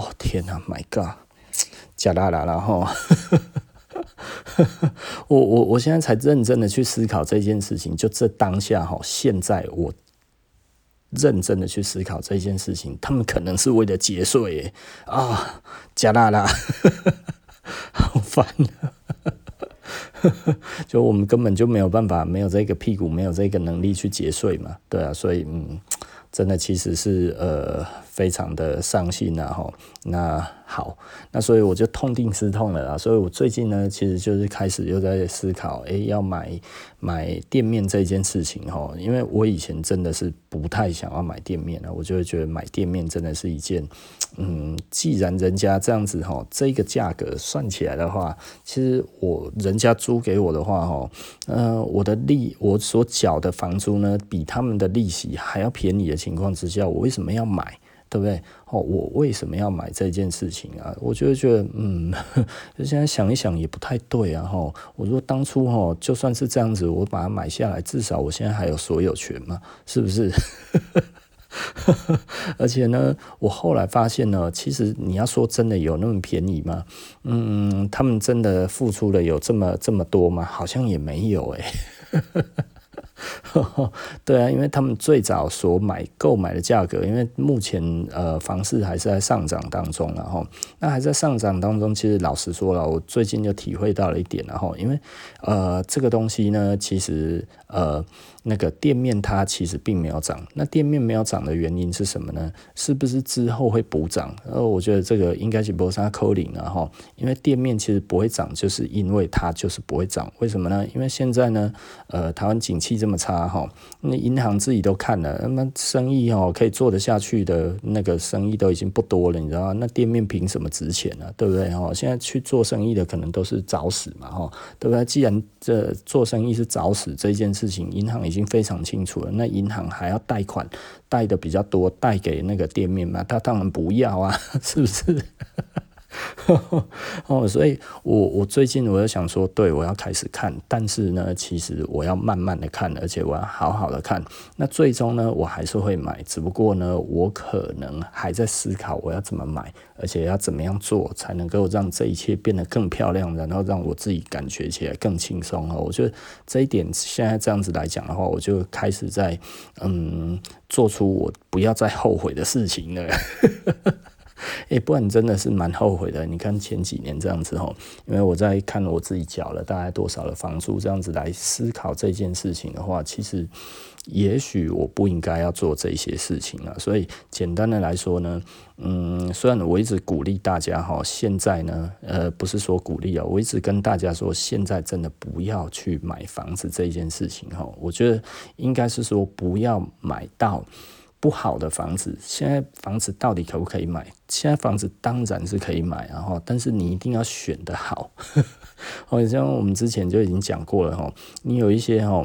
哦天哪，My God，假啦啦然后，我我我现在才认真的去思考这件事情，就这当下哈，现在我认真的去思考这件事情，他们可能是为了节税啊，假啦啦，好烦啊。就我们根本就没有办法，没有这个屁股，没有这个能力去节税嘛，对啊，所以嗯，真的其实是呃非常的伤心呐哈，那。好，那所以我就痛定思痛了啊！所以我最近呢，其实就是开始又在思考，哎、欸，要买买店面这件事情哈。因为我以前真的是不太想要买店面了，我就会觉得买店面真的是一件，嗯，既然人家这样子哈，这个价格算起来的话，其实我人家租给我的话哈，呃，我的利我所缴的房租呢，比他们的利息还要便宜的情况之下，我为什么要买？对不对？哦，我为什么要买这件事情啊？我就觉得，嗯，现在想一想也不太对啊。哈，我说当初哈，就算是这样子，我把它买下来，至少我现在还有所有权嘛，是不是？而且呢，我后来发现呢，其实你要说真的有那么便宜吗？嗯，他们真的付出了有这么这么多吗？好像也没有哎。对啊，因为他们最早所买购买的价格，因为目前呃房市还是在上涨当中，然后那还在上涨当中。其实老实说了，我最近就体会到了一点，然后因为呃这个东西呢，其实呃。那个店面它其实并没有涨，那店面没有涨的原因是什么呢？是不是之后会补涨？呃，我觉得这个应该是不是它扣零了哈，因为店面其实不会涨，就是因为它就是不会涨。为什么呢？因为现在呢，呃，台湾景气这么差哈，那银行自己都看了，那么生意哦可以做得下去的那个生意都已经不多了，你知道吗？那店面凭什么值钱呢？对不对哈？现在去做生意的可能都是找死嘛哈，对不对？既然这做生意是找死这件事情，银行已经非常清楚了，那银行还要贷款贷的比较多，贷给那个店面嘛？他当然不要啊，是不是？哦，所以我我最近我就想说，对，我要开始看，但是呢，其实我要慢慢的看，而且我要好好的看。那最终呢，我还是会买，只不过呢，我可能还在思考我要怎么买，而且要怎么样做才能够让这一切变得更漂亮，然后让我自己感觉起来更轻松。我觉得这一点现在这样子来讲的话，我就开始在嗯，做出我不要再后悔的事情了。哎、不然真的是蛮后悔的。你看前几年这样子吼，因为我在看我自己缴了大概多少的房租，这样子来思考这件事情的话，其实也许我不应该要做这些事情了。所以简单的来说呢，嗯，虽然我一直鼓励大家哈，现在呢，呃，不是说鼓励啊，我一直跟大家说，现在真的不要去买房子这件事情哈。我觉得应该是说不要买到。不好的房子，现在房子到底可不可以买？现在房子当然是可以买，然后，但是你一定要选的好。好像我们之前就已经讲过了哈，你有一些哈。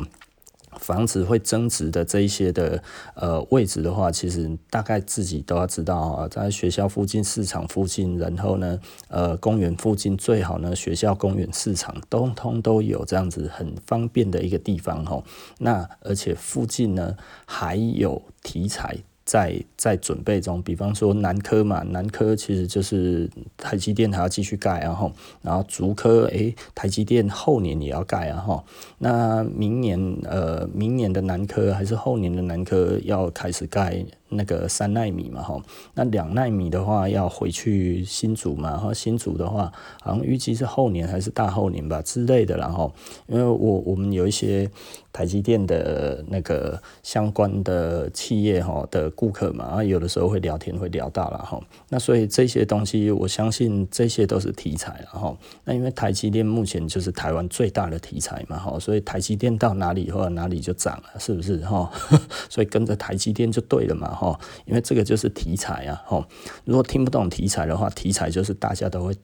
房子会增值的这一些的呃位置的话，其实大概自己都要知道啊，在学校附近、市场附近，然后呢，呃，公园附近最好呢，学校、公园、市场通通都有这样子很方便的一个地方哦。那而且附近呢还有题材。在在准备中，比方说南科嘛，南科其实就是台积电还要继续盖，然后然后竹科，诶，台积电后年也要盖，然后那明年呃明年的南科还是后年的南科要开始盖。那个三奈米嘛，吼，那两奈米的话要回去新竹嘛，哈，新竹的话好像预计是后年还是大后年吧之类的，然后因为我我们有一些台积电的那个相关的企业哈的顾客嘛，然后，有的时候会聊天会聊到了哈，那所以这些东西我相信这些都是题材，然后那因为台积电目前就是台湾最大的题材嘛，哈，所以台积电到哪里或者哪里就涨了，是不是哈？所以跟着台积电就对了嘛，哈。哦，因为这个就是题材啊，吼！如果听不懂题材的话，题材就是大家都会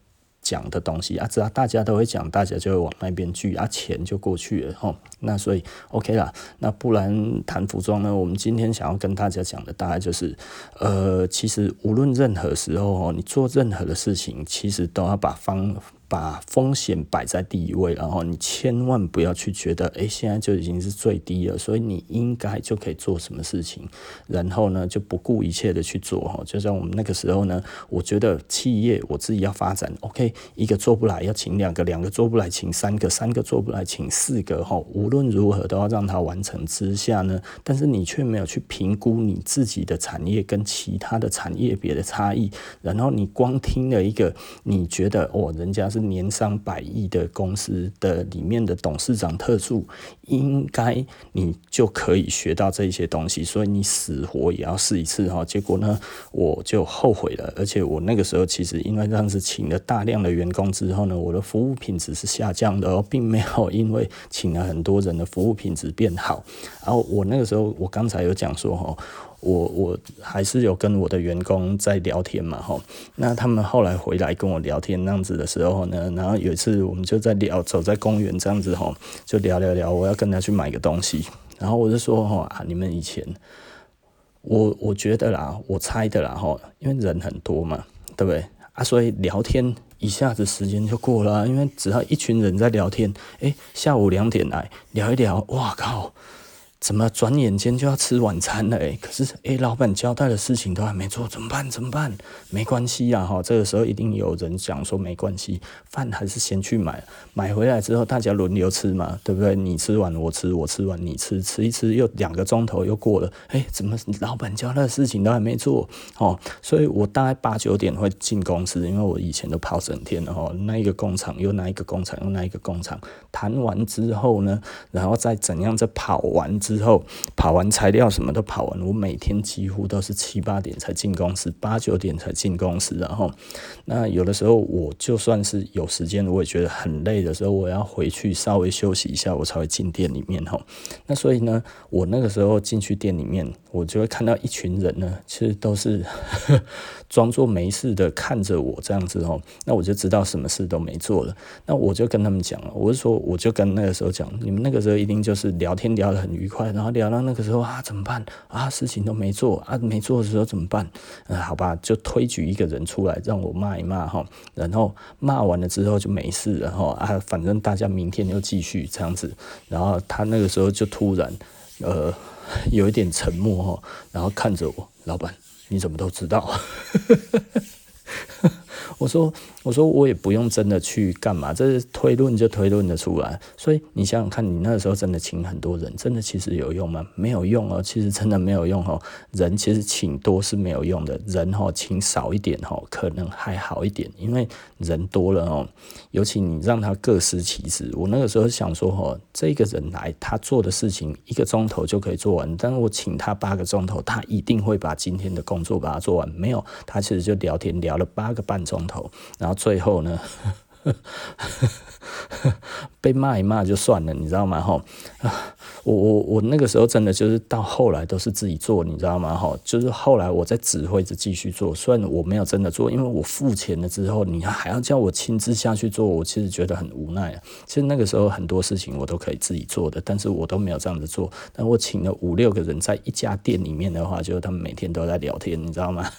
讲的东西啊，只要大家都会讲，大家就会往那边聚啊，钱就过去了，吼！那所以 OK 啦，那不然谈服装呢？我们今天想要跟大家讲的大概就是，呃，其实无论任何时候哦，你做任何的事情，其实都要把方把风险摆在第一位，然后你千万不要去觉得，哎，现在就已经是最低了，所以你应该就可以做什么事情，然后呢就不顾一切的去做哈。就像我们那个时候呢，我觉得企业我自己要发展，OK，一个做不来要请两个，两个做不来请三个，三个做不来请四个哈。无论如何都要让它完成之下呢，但是你却没有去评估你自己的产业跟其他的产业别的差异，然后你光听了一个，你觉得哦，人家是年商百亿的公司的里面的董事长特助，应该你就可以学到这些东西，所以你死活也要试一次哈。结果呢，我就后悔了，而且我那个时候其实因为这样子请了大量的员工之后呢，我的服务品质是下降的，并没有因为请了很多人的服务品质变好。然后我那个时候，我刚才有讲说哈。我我还是有跟我的员工在聊天嘛，吼，那他们后来回来跟我聊天那样子的时候呢，然后有一次我们就在聊，走在公园这样子吼，就聊聊聊，我要跟他去买个东西，然后我就说吼啊，你们以前，我我觉得啦，我猜的啦吼，因为人很多嘛，对不对啊？所以聊天一下子时间就过了，因为只要一群人在聊天，诶，下午两点来聊一聊，哇靠！怎么转眼间就要吃晚餐了？诶，可是诶，老板交代的事情都还没做，怎么办？怎么办？没关系啊，哈，这个时候一定有人讲说没关系，饭还是先去买，买回来之后大家轮流吃嘛，对不对？你吃完我吃，我吃完你吃，吃一吃又两个钟头又过了，诶，怎么老板交代的事情都还没做？哦，所以我大概八九点会进公司，因为我以前都跑整天的哈，那一个工厂又那一个工厂又那一个工厂，谈完之后呢，然后再怎样再跑完。之后跑完材料什么都跑完，我每天几乎都是七八点才进公司，八九点才进公司。然后，那有的时候我就算是有时间，我也觉得很累的时候，我要回去稍微休息一下，我才会进店里面。吼，那所以呢，我那个时候进去店里面，我就会看到一群人呢，其实都是 装作没事的看着我这样子。哈，那我就知道什么事都没做了。那我就跟他们讲了，我是说，我就跟那个时候讲，你们那个时候一定就是聊天聊得很愉快。然后聊到那个时候啊，怎么办啊？事情都没做啊，没做的时候怎么办？呃，好吧，就推举一个人出来让我骂一骂哈。然后骂完了之后就没事了哈啊，反正大家明天又继续这样子。然后他那个时候就突然呃有一点沉默哈，然后看着我，老板你怎么都知道？我说，我说我也不用真的去干嘛，这是推论就推论得出来。所以你想想看，你那个时候真的请很多人，真的其实有用吗？没有用哦，其实真的没有用哦。人其实请多是没有用的，人哦请少一点哦可能还好一点，因为人多了哦，尤其你让他各司其职。我那个时候想说哦，这个人来他做的事情一个钟头就可以做完，但是我请他八个钟头，他一定会把今天的工作把它做完。没有，他其实就聊天聊了八个半钟。头，然后最后呢，被骂一骂就算了，你知道吗？哈，我我我那个时候真的就是到后来都是自己做，你知道吗？哈，就是后来我在指挥着继续做，虽然我没有真的做，因为我付钱了之后，你还要叫我亲自下去做，我其实觉得很无奈。其实那个时候很多事情我都可以自己做的，但是我都没有这样子做。但我请了五六个人在一家店里面的话，就是他们每天都在聊天，你知道吗？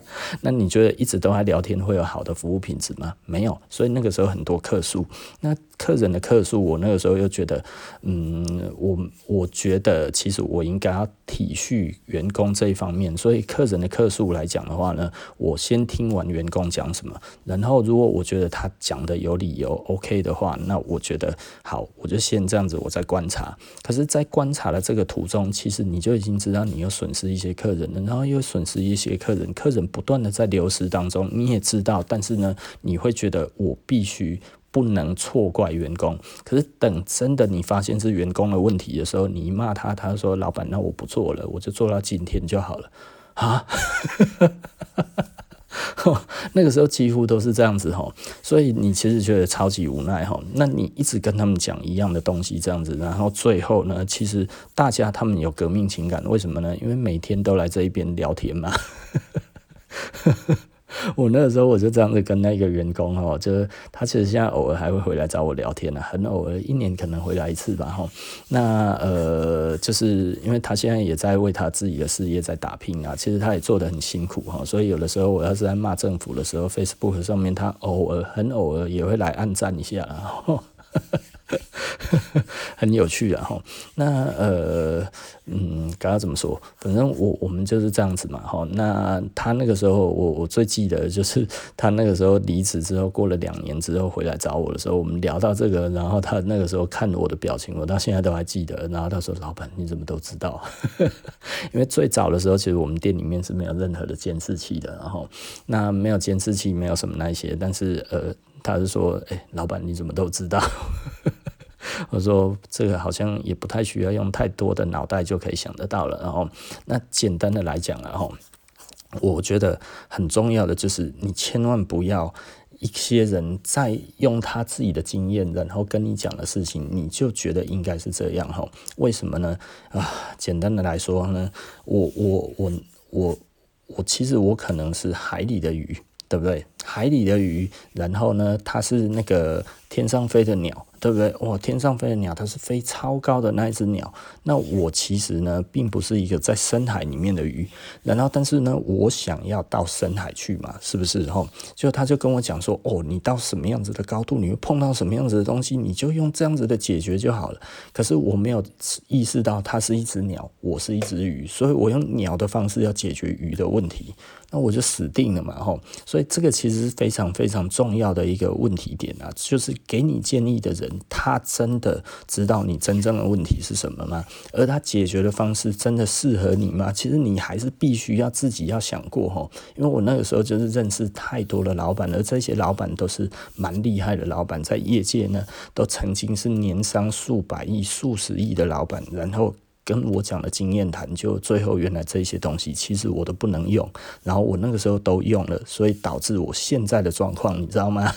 那你觉得一直都在聊天会有好的服务品质吗？没有，所以那个时候很多客诉。那客人的客诉，我那个时候又觉得，嗯，我我觉得其实我应该要体恤员工这一方面。所以客人的客诉来讲的话呢，我先听完员工讲什么，然后如果我觉得他讲的有理由，OK 的话，那我觉得好，我就先这样子，我再观察。可是，在观察的这个途中，其实你就已经知道你又损失一些客人了，然后又损失一些客人，客人不断的在流失当中，你也知道，但是呢，你会觉得我必须。不能错怪员工，可是等真的你发现是员工的问题的时候，你骂他，他说：“老板，那我不做了，我就做到今天就好了。”啊，那个时候几乎都是这样子哈，所以你其实觉得超级无奈哈。那你一直跟他们讲一样的东西，这样子，然后最后呢，其实大家他们有革命情感，为什么呢？因为每天都来这一边聊天嘛。我那个时候我就这样子跟那个员工哦，就是他其实现在偶尔还会回来找我聊天呢，很偶尔，一年可能回来一次吧哈。那呃，就是因为他现在也在为他自己的事业在打拼啊，其实他也做得很辛苦哈，所以有的时候我要是在骂政府的时候，Facebook 上面他偶尔很偶尔也会来暗赞一下。很有趣啊哈，那呃嗯，刚刚怎么说？反正我我们就是这样子嘛哈。那他那个时候，我我最记得就是 他那个时候离职之后，过了两年之后回来找我的时候，我们聊到这个，然后他那个时候看我的表情，我到现在都还记得。然后他说：“老板，你怎么都知道？” 因为最早的时候，其实我们店里面是没有任何的监视器的，然后那没有监视器，没有什么那些，但是呃。他是说：“哎、老板，你怎么都知道？”我说：“这个好像也不太需要用太多的脑袋就可以想得到了。”然后，那简单的来讲，然后我觉得很重要的就是，你千万不要一些人在用他自己的经验，然后跟你讲的事情，你就觉得应该是这样。哈，为什么呢？啊，简单的来说呢，我我我我我其实我可能是海里的鱼。对不对？海里的鱼，然后呢，它是那个天上飞的鸟。对不对？哇，天上飞的鸟，它是飞超高的那一只鸟。那我其实呢，并不是一个在深海里面的鱼。然后，但是呢，我想要到深海去嘛，是不是？吼，就他就跟我讲说，哦，你到什么样子的高度，你会碰到什么样子的东西，你就用这样子的解决就好了。可是我没有意识到它是一只鸟，我是一只鱼，所以我用鸟的方式要解决鱼的问题，那我就死定了嘛，吼。所以这个其实是非常非常重要的一个问题点啊，就是给你建议的人。他真的知道你真正的问题是什么吗？而他解决的方式真的适合你吗？其实你还是必须要自己要想过哈。因为我那个时候就是认识太多的老板，而这些老板都是蛮厉害的老板，在业界呢都曾经是年商数百亿、数十亿的老板，然后跟我讲的经验谈，就最后原来这些东西其实我都不能用，然后我那个时候都用了，所以导致我现在的状况，你知道吗？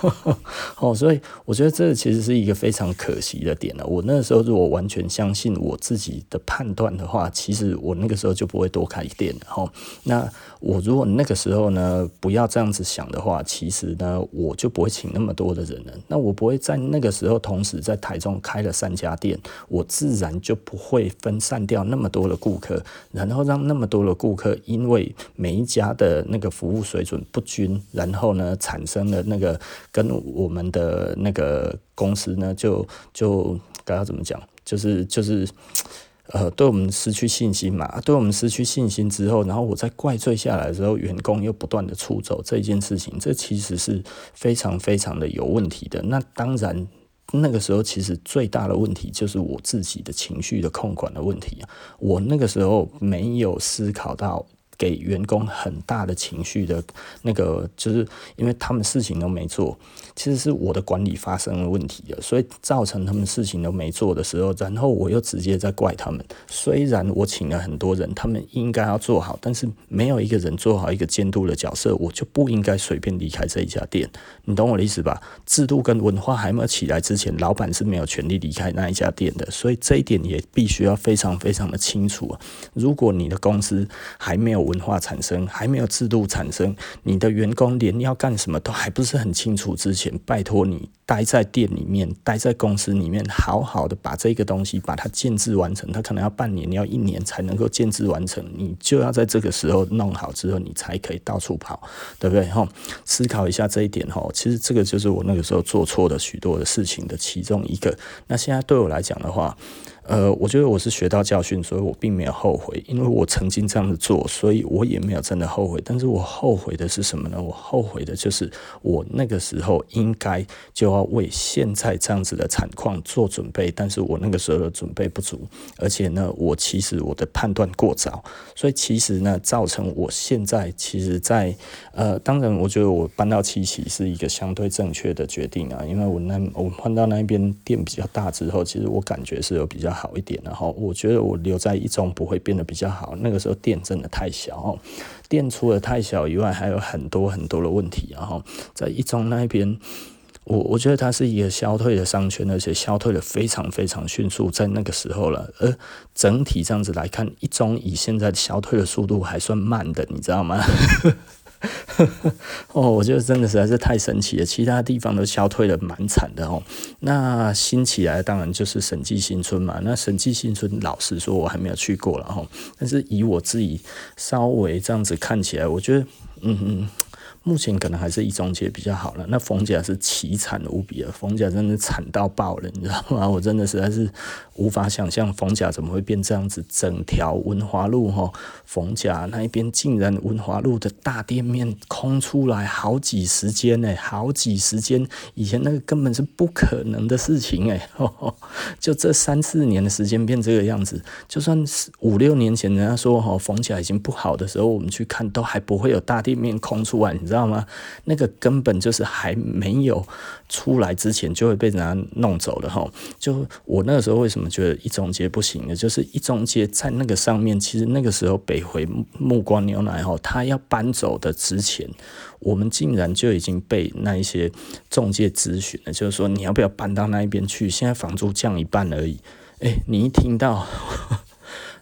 哦，所以我觉得这其实是一个非常可惜的点了。我那个时候如果完全相信我自己的判断的话，其实我那个时候就不会多开店了。哈，那我如果那个时候呢，不要这样子想的话，其实呢，我就不会请那么多的人了。那我不会在那个时候同时在台中开了三家店，我自然就不会分散掉那么多的顾客，然后让那么多的顾客因为每一家的那个服务水准不均，然后呢，产生了那个。跟我们的那个公司呢，就就该要怎么讲，就是就是呃，对我们失去信心嘛。对我们失去信心之后，然后我再怪罪下来的时候，员工又不断的出走，这件事情，这其实是非常非常的有问题的。那当然，那个时候其实最大的问题就是我自己的情绪的控管的问题啊。我那个时候没有思考到。给员工很大的情绪的那个，就是因为他们事情都没做，其实是我的管理发生了问题了，所以造成他们事情都没做的时候，然后我又直接在怪他们。虽然我请了很多人，他们应该要做好，但是没有一个人做好一个监督的角色，我就不应该随便离开这一家店。你懂我的意思吧？制度跟文化还没有起来之前，老板是没有权利离开那一家店的，所以这一点也必须要非常非常的清楚。如果你的公司还没有，文化产生还没有制度产生，你的员工连要干什么都还不是很清楚之前，拜托你待在店里面，待在公司里面，好好的把这个东西把它建制完成。他可能要半年，要一年才能够建制完成，你就要在这个时候弄好之后，你才可以到处跑，对不对？哈，思考一下这一点哈。其实这个就是我那个时候做错的许多的事情的其中一个。那现在对我来讲的话。呃，我觉得我是学到教训，所以我并没有后悔，因为我曾经这样子做，所以我也没有真的后悔。但是我后悔的是什么呢？我后悔的就是我那个时候应该就要为现在这样子的惨况做准备，但是我那个时候的准备不足，而且呢，我其实我的判断过早，所以其实呢，造成我现在其实在呃，当然，我觉得我搬到七期是一个相对正确的决定啊，因为我那我换到那边店比较大之后，其实我感觉是有比较。好一点，然后我觉得我留在一中不会变得比较好。那个时候店真的太小，店除了太小以外，还有很多很多的问题。然后在一中那边，我我觉得它是一个消退的商圈，而且消退的非常非常迅速，在那个时候了。而整体这样子来看，一中以现在消退的速度还算慢的，你知道吗？哦，我觉得真的实在是太神奇了，其他地方都消退的蛮惨的哦。那新起来当然就是审计新村嘛。那审计新村，老实说，我还没有去过了哦。但是以我自己稍微这样子看起来，我觉得，嗯嗯。目前可能还是一中街比较好了，那逢甲是凄惨无比啊，逢甲真的惨到爆了，你知道吗？我真的实在是无法想象逢甲怎么会变这样子，整条文华路哈，逢甲那一边竟然文华路的大店面空出来好几十间呢，好几十间，以前那个根本是不可能的事情哎，就这三四年的时间变这个样子，就算是五六年前人家说哈逢甲已经不好的时候，我们去看都还不会有大店面空出来。知道吗？那个根本就是还没有出来之前就会被人家弄走了哈。就我那个时候为什么觉得一中街不行呢？就是一中街在那个上面，其实那个时候北回木瓜牛奶哈，他要搬走的之前，我们竟然就已经被那一些中介咨询了，就是说你要不要搬到那一边去？现在房租降一半而已。诶，你一听到。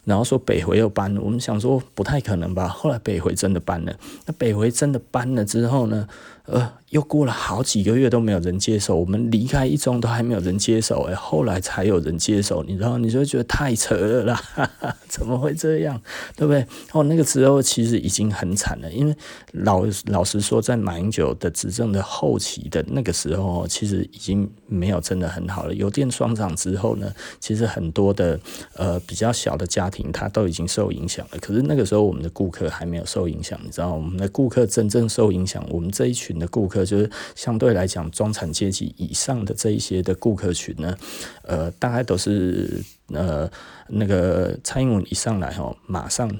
然后说北回又搬了，我们想说不太可能吧。后来北回真的搬了，那北回真的搬了之后呢？呃。又过了好几个月都没有人接手，我们离开一中都还没有人接手，哎，后来才有人接手，你知道？你就觉得太扯了，哈哈，怎么会这样？对不对？哦，那个时候其实已经很惨了，因为老老实说，在马英九的执政的后期的那个时候，其实已经没有真的很好了。油电双涨之后呢，其实很多的呃比较小的家庭，他都已经受影响了。可是那个时候，我们的顾客还没有受影响，你知道？我们的顾客真正受影响，我们这一群的顾客。就是相对来讲，中产阶级以上的这一些的顾客群呢，呃，大概都是呃那个蔡英文一上来吼，马上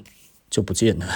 就不见了。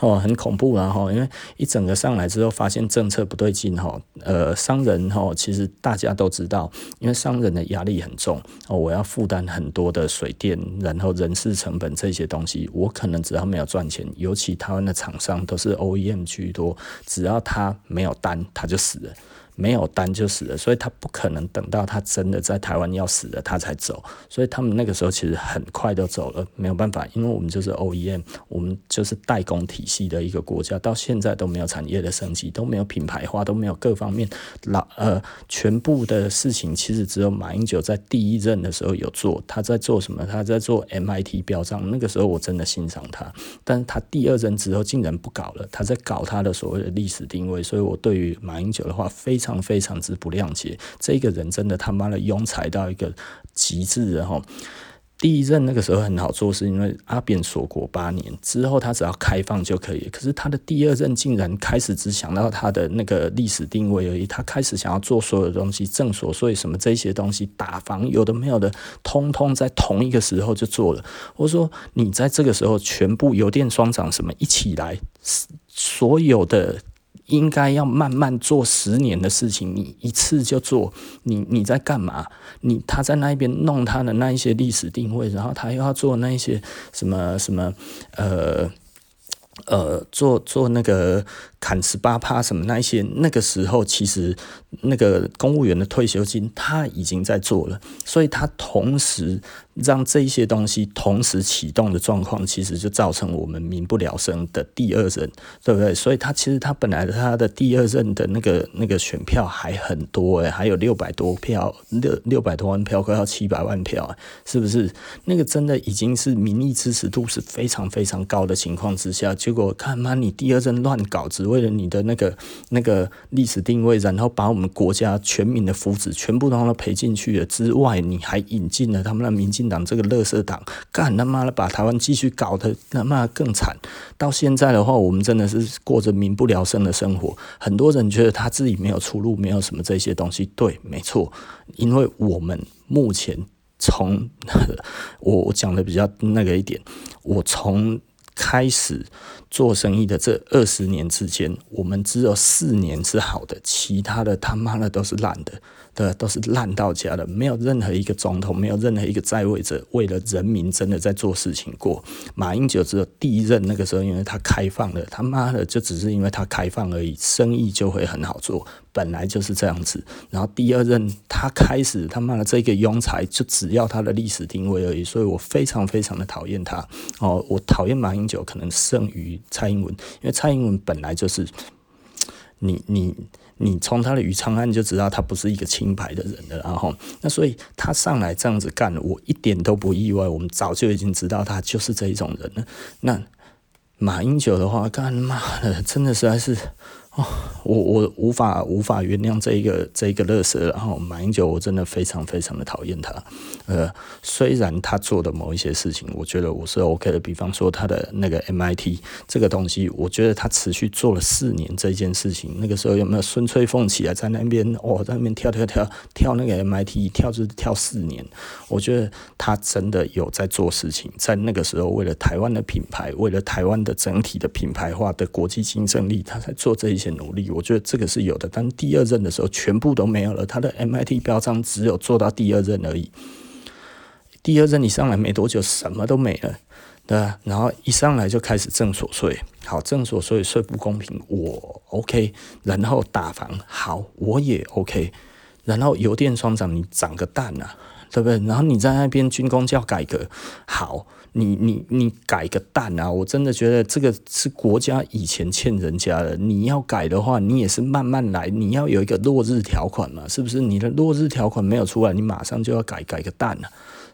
哦，很恐怖然后，因为一整个上来之后，发现政策不对劲哈。呃，商人哈，其实大家都知道，因为商人的压力很重哦，我要负担很多的水电，然后人事成本这些东西，我可能只要没有赚钱，尤其台湾的厂商都是 OEM 居多，只要他没有单，他就死了。没有单就死了，所以他不可能等到他真的在台湾要死了他才走，所以他们那个时候其实很快都走了，没有办法，因为我们就是 OEM，我们就是代工体系的一个国家，到现在都没有产业的升级，都没有品牌化，都没有各方面老呃全部的事情，其实只有马英九在第一任的时候有做，他在做什么？他在做 MIT 标章，那个时候我真的欣赏他，但是他第二任之后竟然不搞了，他在搞他的所谓的历史定位，所以我对于马英九的话非常常。非常非常之不谅解，这个人真的他妈的庸才到一个极致的哈。第一任那个时候很好做，是因为阿扁锁国八年之后，他只要开放就可以。可是他的第二任竟然开始只想到他的那个历史定位而已，他开始想要做所有的东西，正所谓什么这些东西打房有的没有的，通通在同一个时候就做了。我说你在这个时候全部油电双涨什么一起来，所有的。应该要慢慢做十年的事情，你一次就做，你你在干嘛？你他在那边弄他的那一些历史定位，然后他又要做那一些什么什么呃呃，做做那个砍十八趴什么那一些，那个时候其实那个公务员的退休金他已经在做了，所以他同时。让这些东西同时启动的状况，其实就造成我们民不聊生的第二任，对不对？所以他其实他本来他的第二任的那个那个选票还很多诶，还有六百多票，六六百多万票，快要七百万票，是不是？那个真的已经是民意支持度是非常非常高的情况之下，结果看嘛，你第二任乱搞，只为了你的那个那个历史定位，然后把我们国家全民的福祉全部都让他赔进去了之外，你还引进了他们的民进。党这个垃圾党，干他妈的把台湾继续搞得他妈更惨。到现在的话，我们真的是过着民不聊生的生活。很多人觉得他自己没有出路，没有什么这些东西。对，没错，因为我们目前从我我讲的比较那个一点，我从开始做生意的这二十年之间，我们只有四年是好的，其他的他妈的都是烂的。对，都是烂到家的，没有任何一个总统，没有任何一个在位者为了人民真的在做事情过。马英九只有第一任那个时候，因为他开放了，他妈的就只是因为他开放而已，生意就会很好做，本来就是这样子。然后第二任他开始他妈的这个庸才，就只要他的历史定位而已，所以我非常非常的讨厌他。哦，我讨厌马英九可能胜于蔡英文，因为蔡英文本来就是你你。你从他的余昌案就知道他不是一个清白的人了，然后那所以他上来这样子干，我一点都不意外。我们早就已经知道他就是这一种人了。那马英九的话，干妈的，真的实在是。哦，我我无法无法原谅这一个这一个乐色，然后马英九我真的非常非常的讨厌他。呃，虽然他做的某一些事情，我觉得我是 OK 的，比方说他的那个 MIT 这个东西，我觉得他持续做了四年这件事情。那个时候有没有孙翠凤起来在那边哦，在那边跳跳跳跳那个 MIT 跳就是跳四年？我觉得他真的有在做事情，在那个时候为了台湾的品牌，为了台湾的整体的品牌化的国际竞争力，他在做这一。努力，我觉得这个是有的，但第二任的时候全部都没有了。他的 MIT 标章只有做到第二任而已。第二任你上来没多久，什么都没了，对吧？然后一上来就开始正所税，好，正所税税不公平，我 OK。然后打房，好，我也 OK。然后油电双涨，你涨个蛋啊，对不对？然后你在那边军工教改革，好。你你你改个蛋啊！我真的觉得这个是国家以前欠人家的。你要改的话，你也是慢慢来。你要有一个落日条款嘛，是不是？你的落日条款没有出来，你马上就要改，改个蛋啊，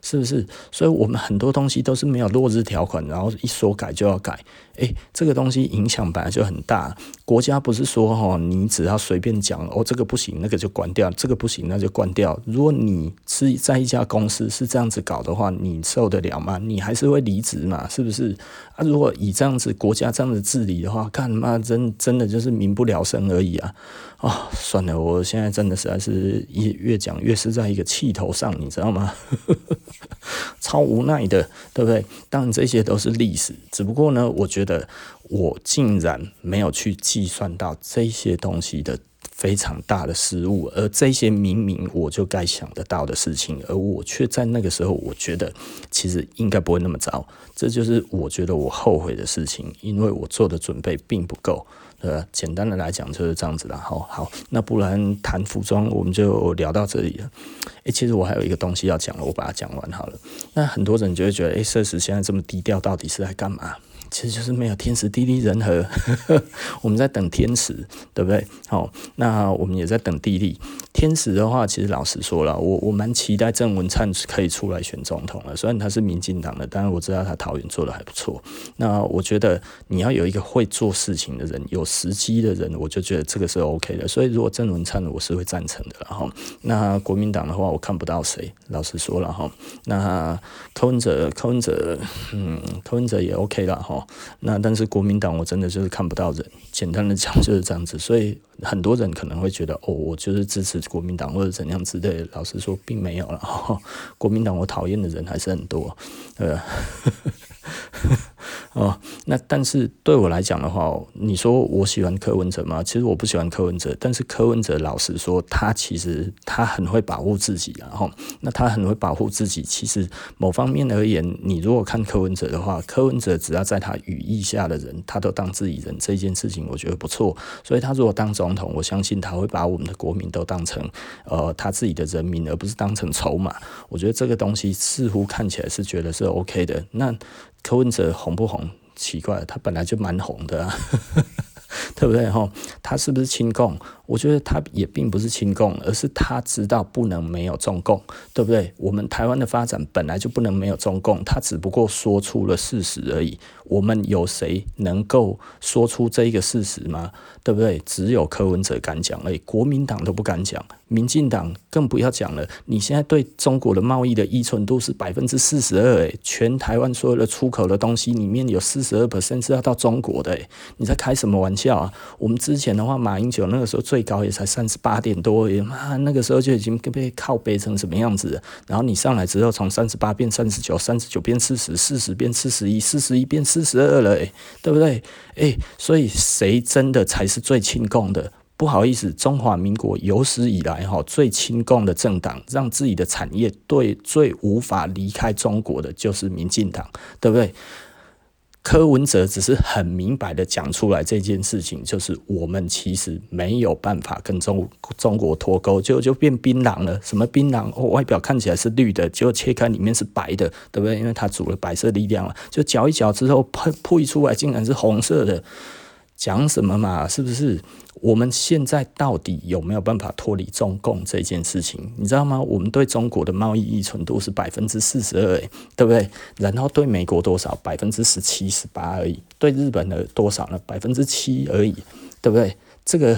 是不是？所以我们很多东西都是没有落日条款，然后一说改就要改。诶、这个东西影响本来就很大。国家不是说哈，你只要随便讲哦，这个不行，那个就关掉；这个不行，那就关掉。如果你是在一家公司是这样子搞的话，你受得了吗？你还是会离职嘛？是不是？啊，如果以这样子国家这样子治理的话，干嘛真真的就是民不聊生而已啊！啊、哦，算了，我现在真的实在是越越讲越是在一个气头上，你知道吗？超无奈的，对不对？当然这些都是历史，只不过呢，我觉得我竟然没有去计算到这些东西的非常大的失误，而这些明明我就该想得到的事情，而我却在那个时候，我觉得其实应该不会那么糟，这就是我觉得我后悔的事情，因为我做的准备并不够。呃，简单的来讲就是这样子啦。好好，那不然谈服装我们就聊到这里了。诶，其实我还有一个东西要讲了，我把它讲完好了。那很多人就会觉得，诶，奢侈现在这么低调，到底是在干嘛？其实就是没有天时地利人和，我们在等天时，对不对？好，那我们也在等地利。天时的话，其实老实说了，我我蛮期待郑文灿可以出来选总统了。虽然他是民进党的，但是我知道他桃园做的还不错。那我觉得你要有一个会做事情的人，有时机的人，我就觉得这个是 OK 的。所以如果郑文灿，我是会赞成的。然后，那国民党的话，我看不到谁。老实说了哈，那柯文哲，柯文哲，嗯，柯文哲也 OK 了哈。那但是国民党我真的就是看不到人，简单的讲就是这样子，所以很多人可能会觉得哦，我就是支持国民党或者怎样之类的，老实说并没有了，国民党我讨厌的人还是很多，对吧？哦，那但是对我来讲的话，你说我喜欢柯文哲吗？其实我不喜欢柯文哲，但是柯文哲老实说，他其实他很会保护自己，然后那他很会保护自己。其实某方面而言，你如果看柯文哲的话，柯文哲只要在他羽翼下的人，他都当自己人，这件事情我觉得不错。所以他如果当总统，我相信他会把我们的国民都当成呃他自己的人民，而不是当成筹码。我觉得这个东西似乎看起来是觉得是 OK 的。那柯文哲红不红？奇怪，他本来就蛮红的啊，对不对？哈，他是不是亲共？我觉得他也并不是亲共，而是他知道不能没有中共，对不对？我们台湾的发展本来就不能没有中共，他只不过说出了事实而已。我们有谁能够说出这一个事实吗？对不对？只有柯文哲敢讲而已，国民党都不敢讲，民进党更不要讲了。你现在对中国的贸易的依存度是百分之四十二，诶，全台湾所有的出口的东西里面有四十二 percent 是要到中国的，诶，你在开什么玩笑啊？我们之前的话，马英九那个时候最最高也才三十八点多，也妈那个时候就已经被靠背成什么样子了。然后你上来之后，从三十八变三十九，三十九变四十，四十变四十一，四十一变四十二了，诶，对不对？诶，所以谁真的才是最亲共的？不好意思，中华民国有史以来哈最亲共的政党，让自己的产业对最无法离开中国的就是民进党，对不对？柯文哲只是很明白的讲出来这件事情，就是我们其实没有办法跟中中国脱钩，就就变槟榔了。什么槟榔？哦，外表看起来是绿的，结果切开里面是白的，对不对？因为它煮了白色力量了，就嚼一嚼之后，喷吐出来竟然是红色的。讲什么嘛？是不是？我们现在到底有没有办法脱离中共这件事情？你知道吗？我们对中国的贸易依存度是百分之四十二，对不对？然后对美国多少？百分之十七、十八而已。对日本的多少呢？百分之七而已，对不对？这个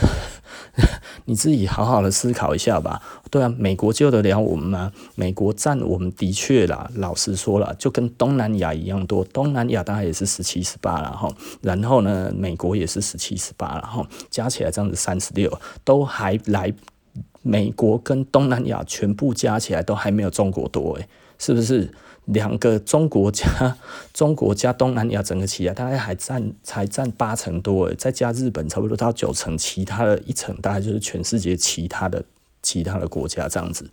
你自己好好的思考一下吧。对啊，美国救得了我们吗？美国占我们的确啦，老实说了，就跟东南亚一样多。东南亚大概也是十七、十八了哈。然后呢，美国也是十七、十八了哈。加起来这样子三十六，都还来。美国跟东南亚全部加起来都还没有中国多诶，是不是？两个中国加 中国加东南亚整个起来，大概还占才占八成多，再加日本差不多到九成，其他的一成大概就是全世界其他的其他的国家这样子。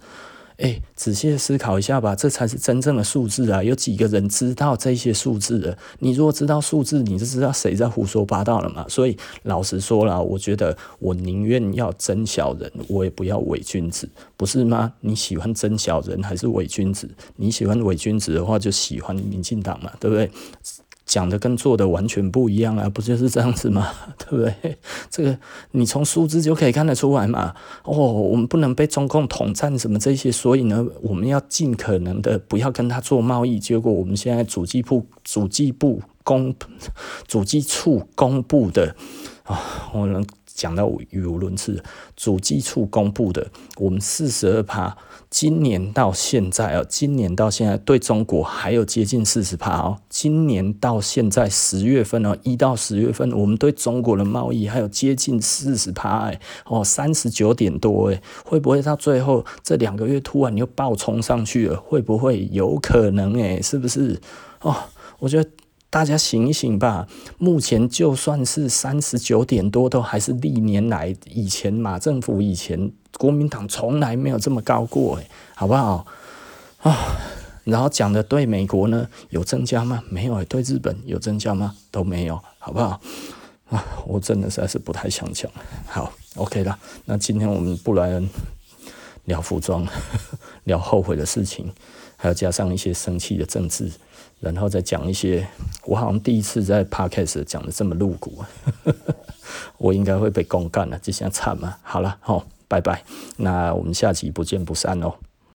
哎、仔细思考一下吧，这才是真正的数字啊！有几个人知道这些数字的？你如果知道数字，你就知道谁在胡说八道了嘛。所以老实说了，我觉得我宁愿要真小人，我也不要伪君子，不是吗？你喜欢真小人还是伪君子？你喜欢伪君子的话，就喜欢民进党嘛，对不对？讲的跟做的完全不一样啊，不就是这样子吗？对不对？这个你从数字就可以看得出来嘛。哦，我们不能被中共统战什么这些，所以呢，我们要尽可能的不要跟他做贸易。结果我们现在主计部、主计部公、主计处公布的啊、我能。讲到语无伦次，主计处公布的，我们四十二趴，今年到现在啊，今年到现在对中国还有接近四十趴哦。今年到现在十月份哦，一到十月份，我们对中国的贸易还有接近四十趴哎，哦，三十九点多哎，会不会到最后这两个月突然又暴冲上去了？会不会有可能哎？是不是？哦，我觉得。大家醒一醒吧！目前就算是三十九点多，都还是历年来以前马政府以前国民党从来没有这么高过，诶，好不好？啊，然后讲的对美国呢有增加吗？没有，对日本有增加吗？都没有，好不好？啊，我真的实在是不太想讲。好，OK 了，那今天我们不来聊服装，聊后悔的事情，还要加上一些生气的政治。然后再讲一些，我好像第一次在 podcast 讲的这么露骨，我应该会被公干了，这下惨了。好了，好，拜拜，那我们下集不见不散哦。